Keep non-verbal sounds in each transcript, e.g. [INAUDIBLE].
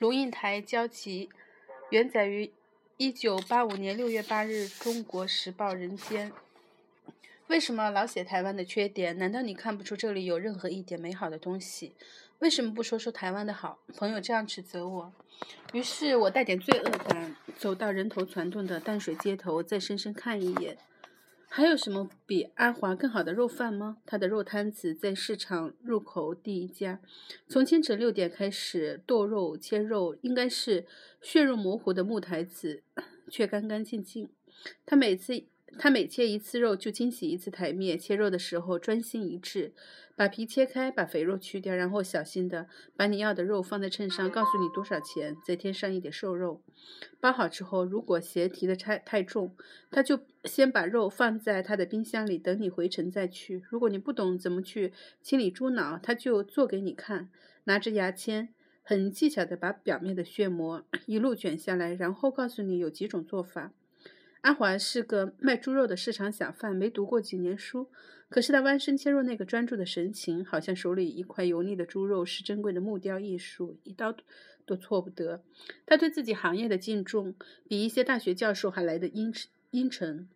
龙应台交集，原载于一九八五年六月八日《中国时报》人间。为什么老写台湾的缺点？难道你看不出这里有任何一点美好的东西？为什么不说说台湾的好？朋友这样指责我，于是我带点罪恶感，走到人头攒动的淡水街头，再深深看一眼。还有什么比阿华更好的肉饭吗？他的肉摊子在市场入口第一家，从清晨六点开始剁肉切肉，应该是血肉模糊的木台子，[COUGHS] 却干干净净。他每次。他每切一次肉，就清洗一次台面。切肉的时候专心一致，把皮切开，把肥肉去掉，然后小心的把你要的肉放在秤上，告诉你多少钱，再添上一点瘦肉。包好之后，如果鞋提的太太重，他就先把肉放在他的冰箱里，等你回城再去。如果你不懂怎么去清理猪脑，他就做给你看，拿着牙签，很技巧的把表面的血膜 [CLEARS THROAT] 一路卷下来，然后告诉你有几种做法。阿华是个卖猪肉的市场小贩，没读过几年书，可是他弯身切入那个专注的神情，好像手里一块油腻的猪肉是珍贵的木雕艺术，一刀都错不得。他对自己行业的敬重，比一些大学教授还来得阴阴沉。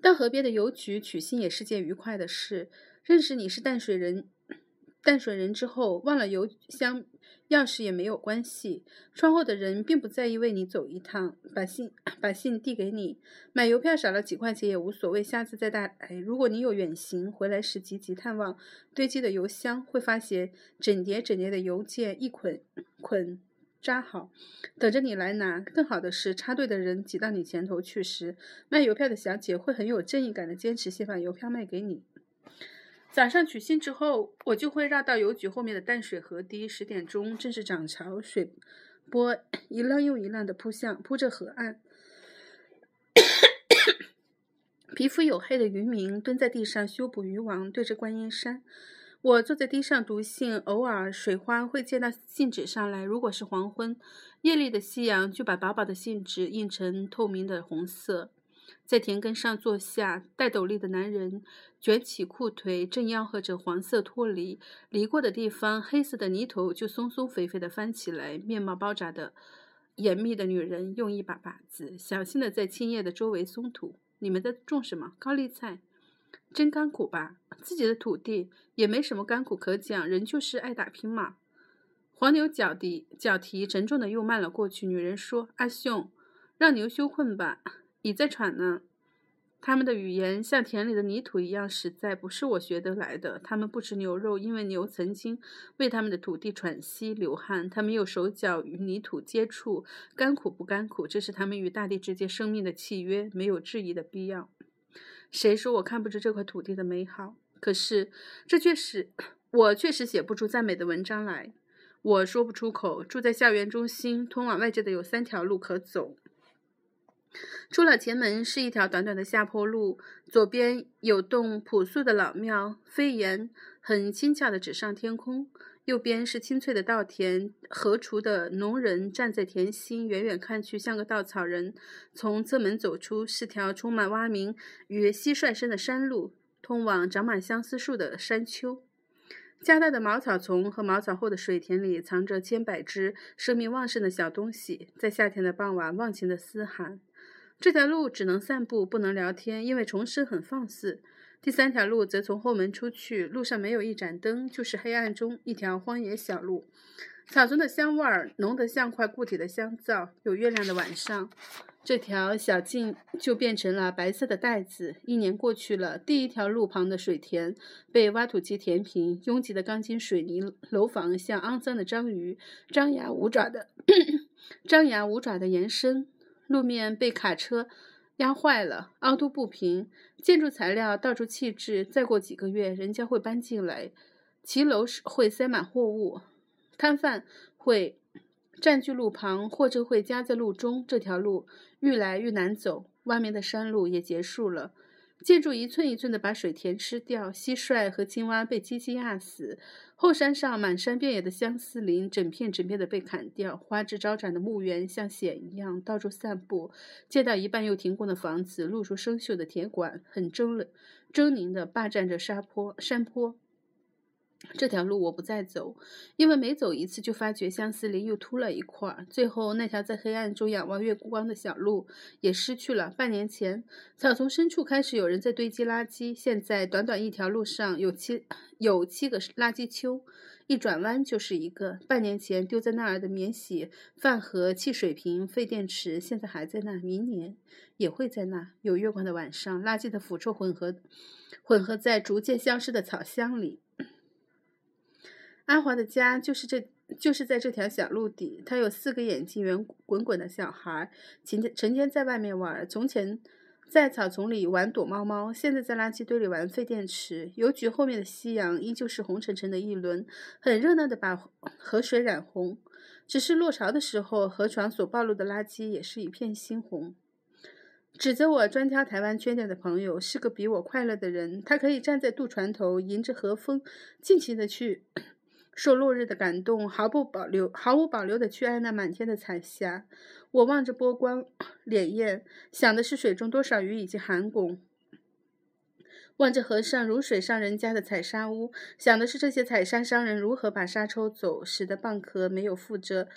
到河边的邮局取信也是件愉快的事。认识你是淡水人。淡水人之后忘了邮箱钥匙也没有关系。窗后的人并不在意为你走一趟，把信 [COUGHS] 把信递给你。买邮票少了几块钱也无所谓，下次再带来。如果你有远行，回来时急急探望堆积的邮箱，会发现整叠整叠的邮件一捆捆扎好，等着你来拿。更好的是，插队的人挤到你前头去时，卖邮票的小姐会很有正义感的坚持先把邮票卖给你。早上取信之后，我就会绕到邮局后面的淡水河堤。十点钟正是涨潮，水波一浪又一浪的扑向扑着河岸。皮肤黝黑的渔民蹲在地上修补渔网，对着观音山。我坐在堤上读信，偶尔水花会溅到信纸上来。如果是黄昏，艳丽的夕阳就把薄薄的信纸映成透明的红色。在田埂上坐下，戴斗笠的男人卷起裤腿，正吆喝着黄色脱离。犁过的地方，黑色的泥土就松松肥肥的翻起来。面貌包扎的严密的女人用一把把子，小心的在青叶的周围松土。你们在种什么？高丽菜，真甘苦吧？自己的土地也没什么甘苦可讲，人就是爱打拼嘛。黄牛脚底脚蹄沉重的又慢了过去。女人说：“阿兄，让牛休困吧。”你在喘呢？他们的语言像田里的泥土一样实在，不是我学得来的。他们不吃牛肉，因为牛曾经为他们的土地喘息流汗。他们有手脚与泥土接触，甘苦不甘苦，这是他们与大地之间生命的契约，没有质疑的必要。谁说我看不出这块土地的美好？可是这却使我确实写不出赞美的文章来。我说不出口。住在校园中心，通往外界的有三条路可走。出了前门是一条短短的下坡路，左边有栋朴素的老庙，飞檐很轻巧地指上天空；右边是青翠的稻田，荷锄的农人站在田心，远远看去像个稻草人。从侧门走出是条充满蛙鸣与蟋蟀声的山路，通往长满相思树的山丘。加大的茅草丛和茅草后的水田里藏着千百只生命旺盛的小东西，在夏天的傍晚忘情的嘶喊。这条路只能散步，不能聊天，因为虫师很放肆。第三条路则从后门出去，路上没有一盏灯，就是黑暗中一条荒野小路。草丛的香味儿浓得像块固体的香皂。有月亮的晚上，这条小径就变成了白色的带子。一年过去了，第一条路旁的水田被挖土机填平，拥挤的钢筋水泥楼房像肮脏的章鱼，张牙舞爪的 [COUGHS] 张牙舞爪的延伸。路面被卡车压坏了，凹凸不平。建筑材料到处弃置，再过几个月，人家会搬进来。骑楼会塞满货物，摊贩会占据路旁，货车会夹在路中。这条路愈来愈难走，外面的山路也结束了。建筑一寸一寸地把水田吃掉，蟋蟀和青蛙被机器压死。后山上满山遍野的相思林，整片整片的被砍掉。花枝招展的墓园像血一样到处散布。建到一半又停工的房子，露出生锈的铁管，很狰狞狰狞地霸占着沙坡山坡。这条路我不再走，因为每走一次就发觉相思林又秃了一块。最后，那条在黑暗中仰望月光的小路也失去了。半年前，草丛深处开始有人在堆积垃圾，现在短短一条路上有七有七个垃圾丘，一转弯就是一个。半年前丢在那儿的免洗饭盒、汽水瓶、废电池，现在还在那，明年也会在那。有月光的晚上，垃圾的腐臭混合混合在逐渐消失的草香里。阿华的家就是这，就是在这条小路底。他有四个眼睛圆滚滚的小孩，成天成天在外面玩。从前在草丛里玩躲猫猫，现在在垃圾堆里玩废电池。邮局后面的夕阳依旧是红沉沉的一轮，很热闹的把河水染红。只是落潮的时候，河床所暴露的垃圾也是一片猩红。指责我专挑台湾缺点的朋友是个比我快乐的人，他可以站在渡船头，迎着河风，尽情的去。受落日的感动，毫不保留、毫无保留地去爱那满天的彩霞。我望着波光潋滟，想的是水中多少鱼以及寒汞；望着河上如水上人家的采砂屋，想的是这些采砂商人如何把沙抽走，使得蚌壳没有附着。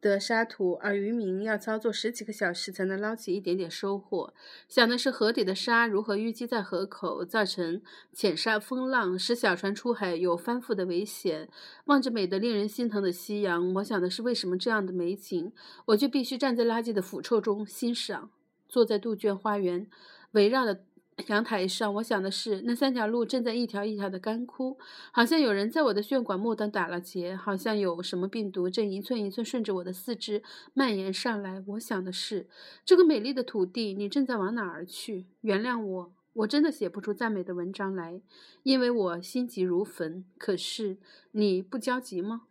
的沙土，而渔民要操作十几个小时才能捞起一点点收获。想的是河底的沙如何淤积在河口，造成浅沙风浪，使小船出海有翻覆的危险。望着美得令人心疼的夕阳，我想的是为什么这样的美景，我就必须站在垃圾的腐臭中欣赏。坐在杜鹃花园围绕的。阳台上，我想的是，那三条路正在一条一条的干枯，好像有人在我的血管末端打了结，好像有什么病毒正一寸一寸顺着我的四肢蔓延上来。我想的是，这个美丽的土地，你正在往哪儿去？原谅我，我真的写不出赞美的文章来，因为我心急如焚。可是，你不焦急吗？